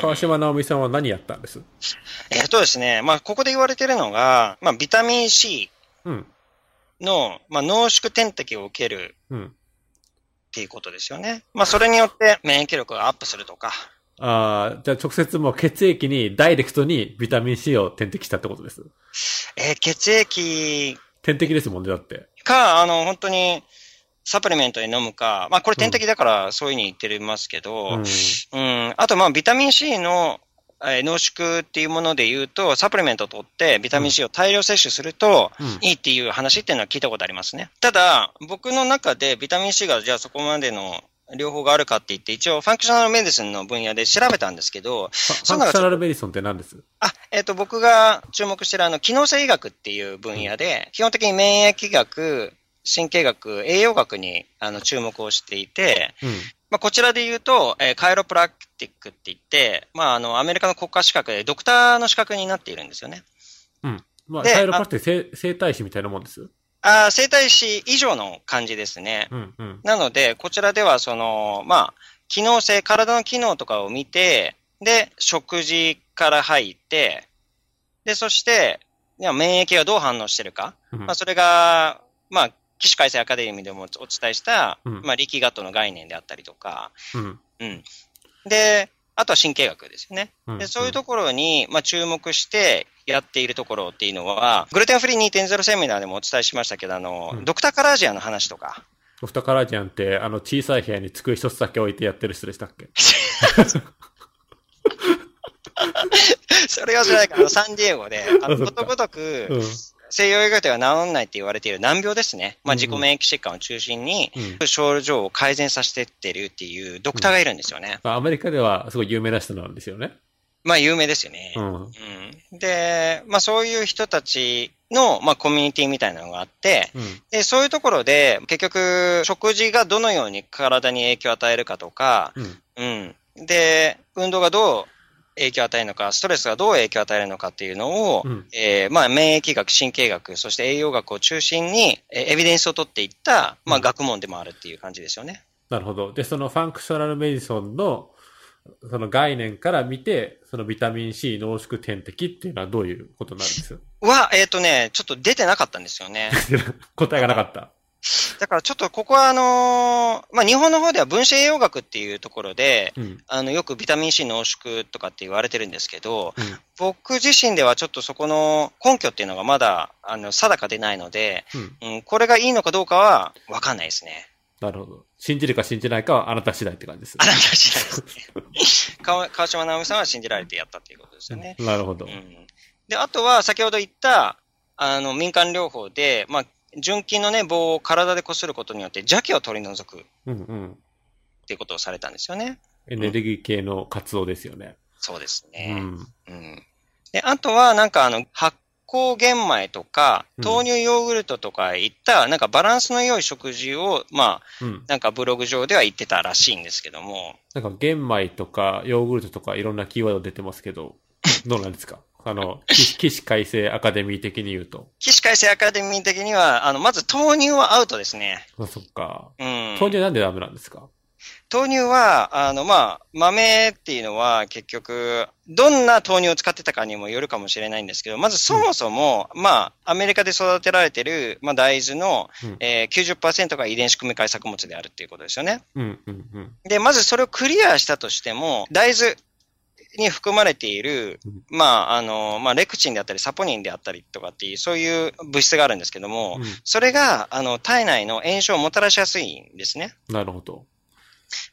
川島直美さんは何やったんです、えっとですね、まあ、ここで言われてるのが、まあ、ビタミン C うん。の、まあ、濃縮点滴を受けるうん。っていうことですよね。まあ、それによって免疫力がアップするとか。ああ、じゃあ直接もう血液にダイレクトにビタミン C を点滴したってことです？えー血液点滴ですもんね、だって。か、あの、本当に、サプリメントで飲むか、まあ、これ点滴だからそういうふうに言ってますけど、うん。うん、あと、まあ、ビタミン C の、えー濃縮っていうもので言うと、サプリメントを取って、ビタミン C を大量摂取すると、うん。いいっていう話っていうのは聞いたことありますね。ただ、僕の中でビタミン C がじゃあそこまでの両方があるかって言って、一応 functional medicine の分野で調べたんですけど、 functional medicine って何です？あ、えっ、と、僕が注目してるあの、機能性医学っていう分野で、基本的に免疫学、神経学、栄養学にあの注目をしていて、うん。まあ、こちらで言うと、えーカイロプラクティックって言って、まあ、あの、アメリカの国家資格でドクターの資格になっているんですよね。うん。まあ、でカイロプラクティック生生体師みたいなもんです？あー生体師以上の感じですね。うん、うん。なので、こちらでは、その、まあ、機能性、体の機能とかを見て、で、食事から入って、で、そして、免疫がどう反応してるか。うんまあ、それが、まあ、起死回生アカデミーでもお伝えした、うんまあ、力学の概念であったりとか、うん。うん。で、あとは神経学ですよね。うんで、そういうところに、まあ、注目してやっているところっていうのは、グルテンフリー2.0セミナーでもお伝えしましたけど、あの、うんドクターカラージアの話とか、ドクターカラージャンって、あの、小さい部屋に机一つだけ置いてやってる人でしたっけ？それは知らないから、あのサンディエゴで、あの、ことごとうく、ん。西洋医学では治んないって言われている難病ですね。まあ、自己免疫疾患を中心に、うん。症状を改善させてってるっていうドクターがいるんですよね。まあ、アメリカではすごい有名な人なんですよね。まあ、有名ですよね。うん。うんで、まあそういう人たちの、まあコミュニティみたいなのがあって、うん。で、そういうところで、結局、食事がどのように体に影響を与えるかとか、うん。うん。で、運動がどう影響を与えるのか、ストレスがどう影響を与えるのかっていうのを、うんえーまあ免疫学、神経学、そして栄養学を中心に、えーエビデンスを取っていった、まあうん学問でもあるっていう感じですよね。なるほど。で、そのファンクショナルメディソンの、その概念から見て、そのビタミン C 濃縮点滴っていうのはどういうことなんです？は、えっ、とね、ちょっと出てなかったんですよね。答えがなかった。だからちょっとここはあのーまあ日本の方では分子栄養学っていうところで、うん。あの、よくビタミン C 濃縮とかって言われてるんですけど、うん。僕自身ではちょっとそこの根拠っていうのがまだ、あの、定かでないので、うん。うん、これがいいのかどうかはわかんないですね。なるほど。信じるか信じないかはあなた次第って感じです。あなた次第ですね。川川島直美さんは信じられてやったっていうことですよね。なるほどう。ん。で、あとは先ほど言った、あの、民間療法で、まあ、純金のね、棒を体で擦ることによって邪気を取り除くっうんうん。ていうことをされたんですよね。エネルギー系の活動ですよね。そうですうね。ん。うん。で、あとは、なんかあの、発酵玄米とか、うん豆乳ヨーグルトとかいった、なんかバランスの良い食事を、まあ、うん。なんかブログ上では言ってたらしいんですけども、なんか玄米とかヨーグルトとかいろんなキーワード出てますけど、どうなんですか？あの、起死改正アカデミー的に言うと。起死回生アカデミー的には、あの、まず豆乳はアウトですね。あ、そっか。うん。豆乳なんでダメなんですか？豆乳は、あの、まあ、豆っていうのは結局、どんな豆乳を使ってたかにもよるかもしれないんですけど、まずそもそも、まあ、アメリカで育てられてる、まあ、大豆の、うんえー、90%が遺伝子組み換え作物であるっていうことですよね。うん、うん、うん。で、まずそれをクリアしたとしても、大豆に含まれている、うんまあ、あの、まあ、レクチンであったり、サポニンであったりとかっていう、そういう物質があるんですけども、それが、あの、体内の炎症をもたらしやすいんですね。うん。なるほど。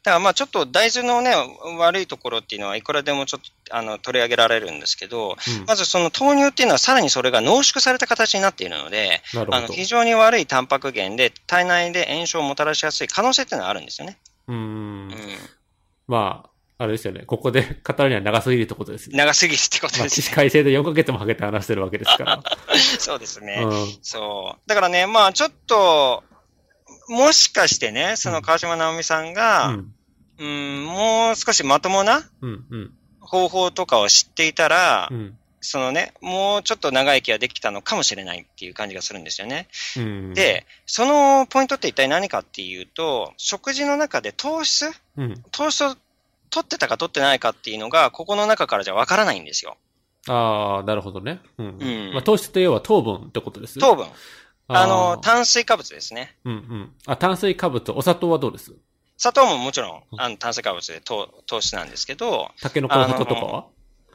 だからまあちょっと大豆のね、悪いところっていうのはいくらでもちょっとあの取り上げられるんですけど、うんまずその豆乳っていうのはさらにそれが濃縮された形になっているので。あの非常に悪いタンパク源で体内で炎症をもたらしやすい可能性っていうのはあるんですよね。うーんうん。まあ、あれですよね。ここで 語るには長すぎるってことですね。長すぎるってことまあ、起死ですね。改正で4ヶ月もかけて話してるわけですから。そうですね。うん。そう。だからね、まあちょっと、もしかしてね、その川島直美さんうが、ん。うん、もう少しまともな。方法とかを知っていたら、うん。そのね、もうちょっと長生きができたのかもしれないっていう感じがするんですよね。うん。、で、そのポイントって一体何かっていうと、食事の中で糖質？うん。糖質を取ってたか取ってないかっていうのが、ここの中からじゃわからないんですよ。ああ、なるほどね。うん。うんまあ、糖質って要は糖分ってことです？糖分。あーの、炭水化物ですね。うんうん。あ、炭水化物、お砂糖はどうです？砂糖ももちろん、あの、炭水化物で糖糖質なんですけど、タケノコの里とかは？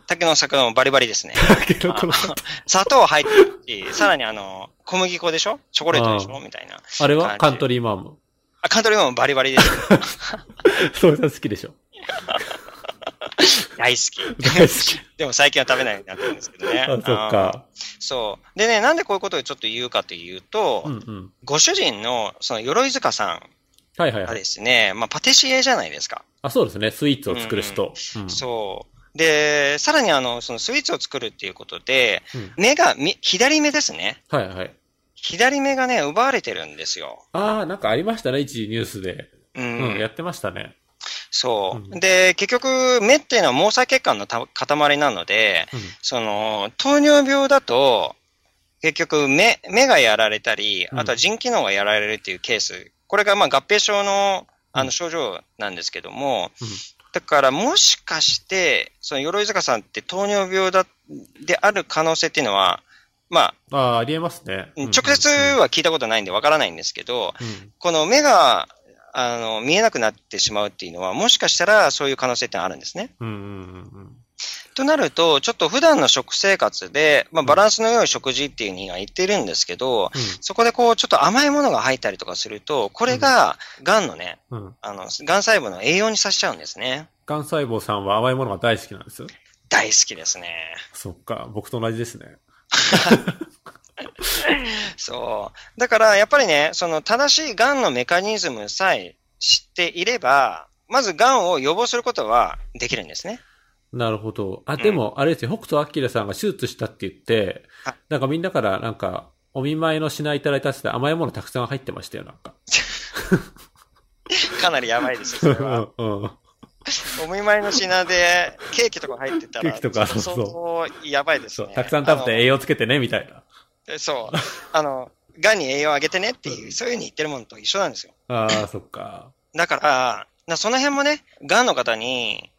竹の魚もバリバリですね。タケノコの里。砂糖入ってるし、さらにあの、小麦粉でしょ？チョコレートでしょ？みたいな。あれは？カントリーマーム。あ、カントリーマンもバリバリです。そういうの好きでしょ。大好き。大好き。でも最近は食べないようになってるんですけどね。あ、そっか。そう。でね、なんでこういうことをちょっと言うかというと、うんうん。ご主人の、その、鎧塚さんがはいはいはい。ですね、まあ、パティシエじゃないですか。あ、そうですね。スイーツを作る人。うんそう。で、さらにあの、そのスイーツを作るっていうことで、うん目が、み左目ですね。はいはい。左目がね、奪われてるんですよ。ああ、なんかありましたね。一時ニュースで。う。うんん、やってましたね。そう、うん。で、結局、目っていうのは毛細血管のた塊なので、うん。その、糖尿病だと、結局目、目がやられたり、うん。あとは腎機能がやられるっていうケース。これがまあ合併症のあうん。の症状なんですけども、うん。だからもしかして、その鎧坂さんって糖尿病だ、である可能性っていうのは、まあ、ああ、ありえますね。うん。直接は聞いたことないんでわからないんですけど、うん。この目が、あの、見えなくなってしまうっていうのは、もしかしたらそういう可能性ってあるんですね。うんうんうんうん。となると、ちょっと普段の食生活で、まあ、バランスの良い食事っていうには言ってるんですけど、そこでこう、ちょっと甘いものが入ったりとかすると、これが、癌のね、うん。うん。あの、癌細胞の栄養にさせちゃうんですね。癌細胞さんは甘いものが大好きなんです。大好きですね。そっか。僕と同じですね。そう。だから、やっぱりね、その正しい癌のメカニズムさえ知っていれば、まず癌を予防することはできるんですね。なるほど。あ、でも、あれですよ、北斗晶さんが手術したって言ってあ、なんかみんなからなんか、お見舞いの品いただいたって甘いものたくさん入ってましたよ、なんか。かなりやばいですよ、それは。うんうん。お見舞いの品でケーキとか入ってたら、ケーキとかそうそうやばいですね。、たくさん食べて栄養つけてね、みたいな。そう。あの、癌に栄養をあげてねっていう、そういうふうに言ってるものと一緒なんですよ。ああ、そっか。だから、なその辺もね、癌の方に、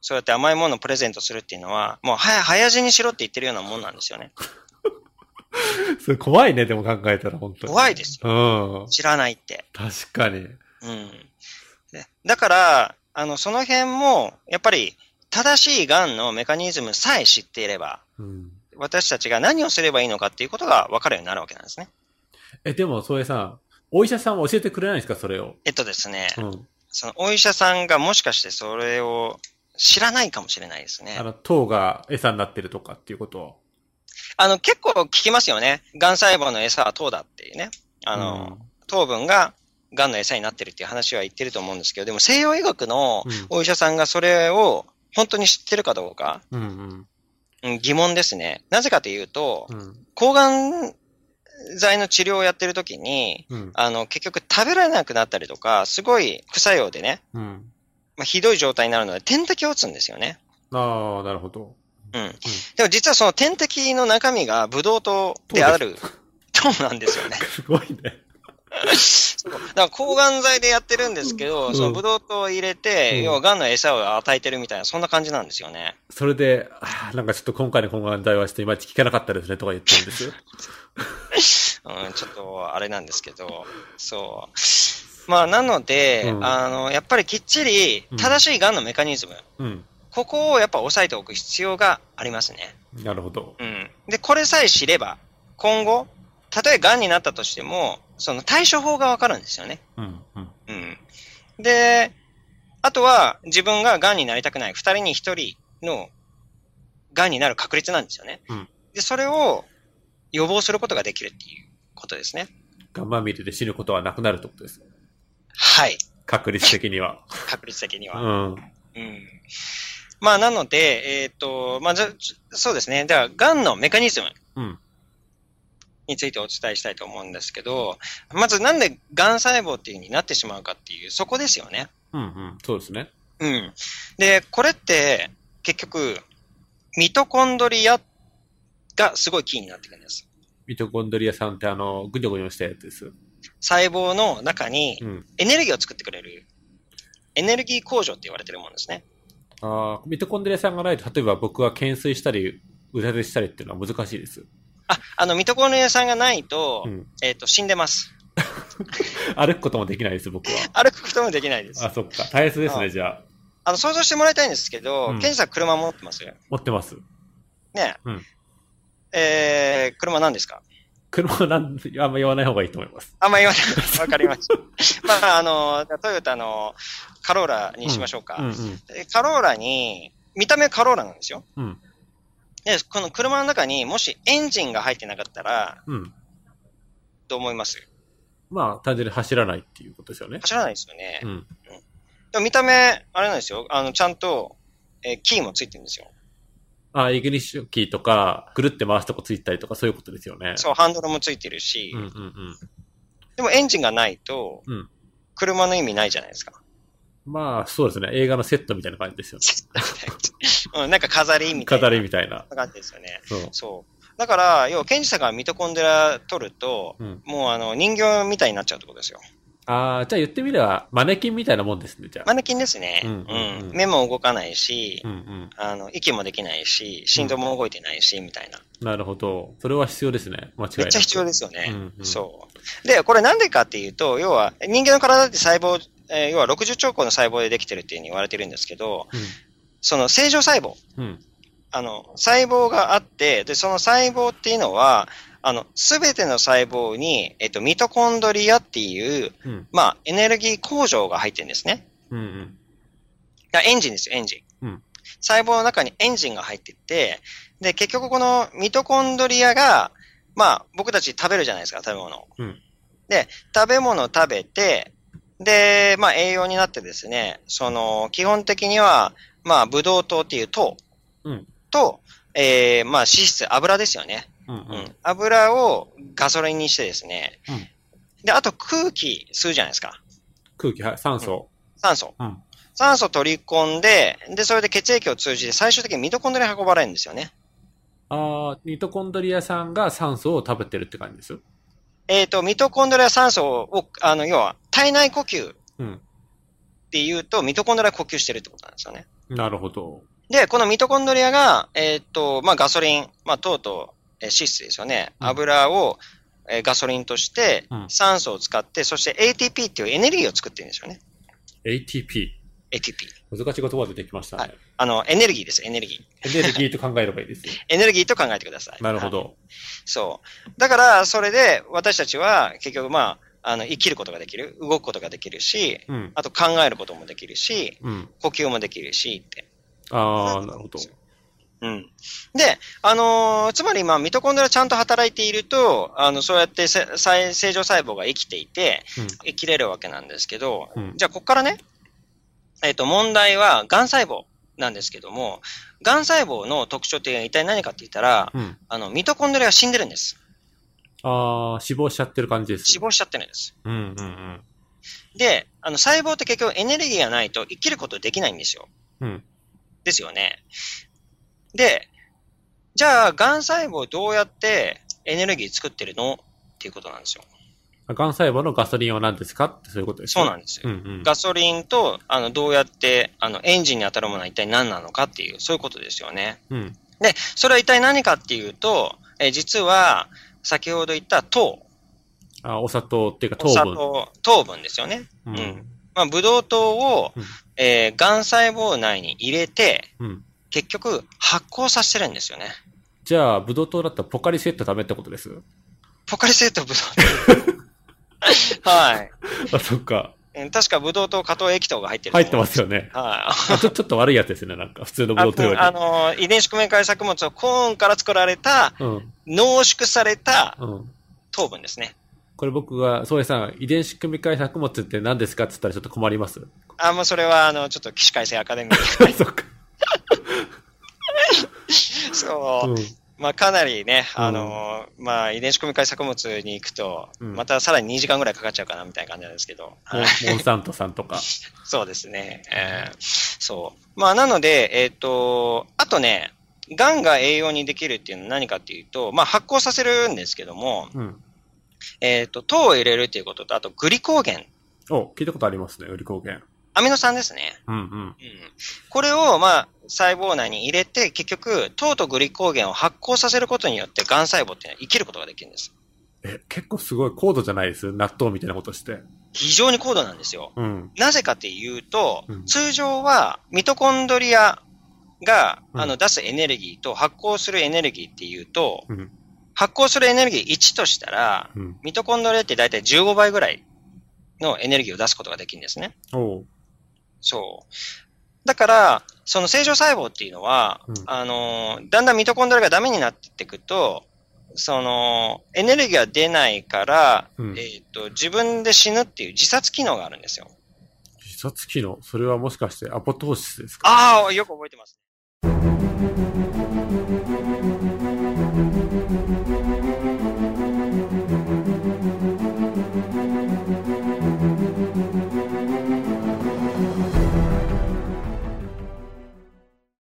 そうやって甘いものをプレゼントするっていうのは、もう早、早死にしろって言ってるようなもんなんですよね。それ怖いね、でも考えたら、本当に。怖いですよ。うん。知らないって。確かに。うん。でだから、あの、その辺も、やっぱり、正しい癌のメカニズムさえ知っていれば、うん。私たちが何をすればいいのかっていうことが分かるようになるわけなんですね。え、でも、それさ、お医者さんは教えてくれないんですか、それを？えっとですね、うん。そのお医者さんがもしかしてそれを知らないかもしれないですねあ。の、糖が餌になってるとかっていうこと？を。あの、結構聞きますよね。癌細胞の餌は糖だっていうね。あの、糖分が癌の餌になってるっていう話は言ってると思うんですけど、でも西洋医学のうんお医者さんがそれを本当に知ってるかどうか、うん、うん、うん疑問ですね。なぜかというと、うん。抗がん剤の治療をやってる時に、うん。あの、結局食べられなくなったりとか、すごい副作用でね、うん。まあ、ひどい状態になるので点滴を打つんですよね。ああ、なるほど。うん。でも実はその点滴の中身がブドウ糖である 糖なんですよね。すごいね。そ うだから抗がん剤でやってるんですけど、うんそのブドウ糖を入れて、うん要は癌の餌を与えてるみたいな、そんな感じなんですよね。それで、あーなんかちょっと今回の懇願剤はちょっといまいち聞かなかったですねとか言ってるんですよ。うん、ちょっとあれなんですけど、そう。まあ、なので、うんあの、やっぱりきっちり正しい癌のメカニズム、うん。ここをやっぱ押さえておく必要がありますね。なるほど。うん。で、これさえ知れば、今後、たとえ癌になったとしても、その対処法がわかるんですよね。うん、うん。うん。で、あとは自分が癌になりたくない二人に一人の癌になる確率なんですよね。うんで、それを予防することができるっていうことですね。ガンマミルで死ぬことはなくなるってことです。はい。確率的には。確率的には。うん。うん。まあ、なので、えっ、と、まあ、じゃ、そうですね。では、癌のメカニズムうん。についてお伝えしたいと思うんですけど、まずなんで癌細胞っていう風になってしまうかっていう、そこですよね。うん、うん。そうですね。うん。で、これって、結局、ミトコンドリアがすごいキーになってくるんです。ミトコンドリアさんってあの、ぐにょぐにょしたやつです。細胞の中にうん。エネルギーを作ってくれる、エネルギー工場って言われてるものですね。ああ、ミトコンドリア酸がないと、例えば僕は懸垂したり、腕立てしたりっていうのは難しいです。あ、あの、ミトコンドリア酸がないと、うん。えっ、と、死んでます。歩くこともできないです、僕は。歩くこともできないです。あ、そっか。大切ですあね、じゃあ。あの、想像してもらいたいんですけど、うんケンジさん車持ってます持ってます。ね。うんえー、車何ですか？車なん、あんま言わない方がいいと思います。あんま言わない。わかりました。まあ、あの、トヨタのカローラにしましょうか。うんうん。でカローラに、見た目カローラなんですよ。うん。で、この車の中にもしエンジンが入ってなかったら、うん。どう思います？まあ、単純に走らないっていうことですよね。走らないですよね。うん。でも見た目、あれなんですよ。あの、ちゃんと、えーキーもついてるんですよ。あ、イグニッシュキーとか、ぐるって回すとこついたりとか、そういうことですよね。そう、ハンドルもついてるし、うんうんうん。でもエンジンがないと、うん車の意味ないじゃないですか。まあ、そうですね。映画のセットみたいな感じですよね。うん、なんか飾りみたいな。飾りみたいな。感じですよね。そう。そう。だから、要は、ケンジさんがミトコンドリア取ると、うん。もうあの、人形みたいになっちゃうってことですよ。ああ、じゃあ言ってみれば、マネキンみたいなもんですね、じゃあ。マネキンですね。ううんんうんうん目も動かないし、うんうん。あの、息もできないし、心臓も動いてないし、みたいな。なるほど。それは必要ですね。間違いなく。めっちゃ必要ですよね。うんうんそう。で、これなんでかっていうと、要は、人間の体って細胞、えー要は60兆個の細胞でできてるっていうふうに言われてるんですけど、その正常細胞、うん。うん。あの、細胞があって、で、その細胞っていうのは、あの、すべての細胞に、えっと、ミトコンドリアっていう、うん。まあ、エネルギー工場が入ってるんですね。うんうん。あエンジンですよ、エンジン。うん細胞の中にエンジンが入ってて、で、結局このミトコンドリアが、まあ、僕たち食べるじゃないですか、食べ物を。うんで、食べ物を食べて、で、まあ、栄養になってですね、その、基本的には、まあ、ブドウ糖っていう糖うんと、えー、まあ、脂質、油ですよね。うんううんん。油をガソリンにしてですね、うんで、あと空気吸うじゃないですか。空気、はい、酸素。酸素。うん酸素取り込んで、で、それで血液を通じて最終的にミトコンドリアに運ばれるんですよね。ああ、ミトコンドリアさんが酸素を食べてるって感じです。えっ、と、ミトコンドリア酸素を、あの、要は、体内呼吸っうん。ていうと、ミトコンドリア呼吸してるってことなんですよね。なるほど。で、このミトコンドリアが、えっ、と、まあ、ガソリン、まあ、糖と、えー脂質ですよね。うん油を、えーガソリンとしてうん、酸素を使って、そして ATP っていうエネルギーを作ってるんですよね。ATP。ATP。難しい言葉出てきましたね。はいあの、エネルギーです、エネルギー。エネルギーと考えればいいですよ。エネルギーと考えてください。なるほはいど。そう。だから、それで、私たちは、結局、まあ、あの、生きることができる、動くことができるし、うん。あと考えることもできるし、うん。呼吸もできるし、って。ああ、なるほど。うん。で、あのーつまり、まあ、ミトコンドリアちゃんと働いていると、あの、そうやって正常細胞が生きていて、生きれるわけなんですけど、うんじゃあ、ここからね、えっ、と、問題は、癌細胞なんですけども、癌細胞の特徴っていうのは一体何かって言ったら、うん。うん。あの、ミトコンドリアが死んでるんです。ああ、死亡しちゃってる感じです。死亡しちゃってるんです。うんうんうん。で、あの、細胞って結局エネルギーがないと生きることできないんですよ。うん。ですよね。で、じゃあ、癌細胞どうやってエネルギー作ってるの？っていうことなんですよ。癌細胞のガソリンは何ですか？ってそういうことですそうなんですよ。うんうん。ガソリンと、あの、どうやって、あの、エンジンに当たるものは一体何なのかっていう、そういうことですよね。うん。で、それは一体何かっていうと、え実は、先ほど言った糖、あお砂糖っていうかお砂糖分。糖、糖分ですよね。ううんん。まあ、ブドウ糖を、うんえー、癌細胞内に入れて、うん。結局、発酵させてるんですよね。じゃあ、ブドウ糖だったらポカリセットダメってことです？ポカリスエットブドウ糖。はい。あ、そっか。うん確かブドウ糖加糖液糖が入ってると入って。ますよね。はい。あちょちょっと悪いやつですね、なんか。普通のブドウ糖より。あの、遺伝子組み換え作物をコーンから作られた、うん。濃縮されたうん。糖分ですね。これ僕が、そうさん、遺伝子組み換え作物って何ですかって言ったらちょっと困ります。あ、もうそれは、あの、ちょっと起死回生アカデミー。そっか。そう。うん。まあ、かなりね、あの、まあ、遺伝子組み換え作物に行くと、うんまたさらに2時間ぐらいかかっちゃうかな、みたいな感じなんですけど。モンサントさんとか。そうですね。えーそう。まあ、なので、えっ、と、あとね、癌が栄養にできるっていうのは何かっていうと、まあ、発酵させるんですけども、うん。えっ、と、糖を入れるっていうことと、あと、グリコーゲン。お、聞いたことありますね、ウリコーゲン。アミノ酸ですね。うんうん。うん。これを、まあ、細胞内に入れて、結局、糖とグリコーゲンを発酵させることによって、癌細胞っていうのは生きることができるんです。え、結構すごい高度じゃないです？納豆みたいなことして。非常に高度なんですよ。うん。なぜかっていうと、うん通常はミトコンドリアが、うんあの出すエネルギーと発酵するエネルギーっていうと、うん。発酵するエネルギー1としたら、うん。ミトコンドリアって大体15倍ぐらいのエネルギーを出すことができるんですね。そう。だから、その正常細胞っていうのは、うんあのーだんだんミトコンドリアがダメになっていくと、その、エネルギーが出ないから、うんえっ、と、自分で死ぬっていう自殺機能があるんですよ。自殺機能？それはもしかしてアポトーシスですか？ああ、よく覚えてます。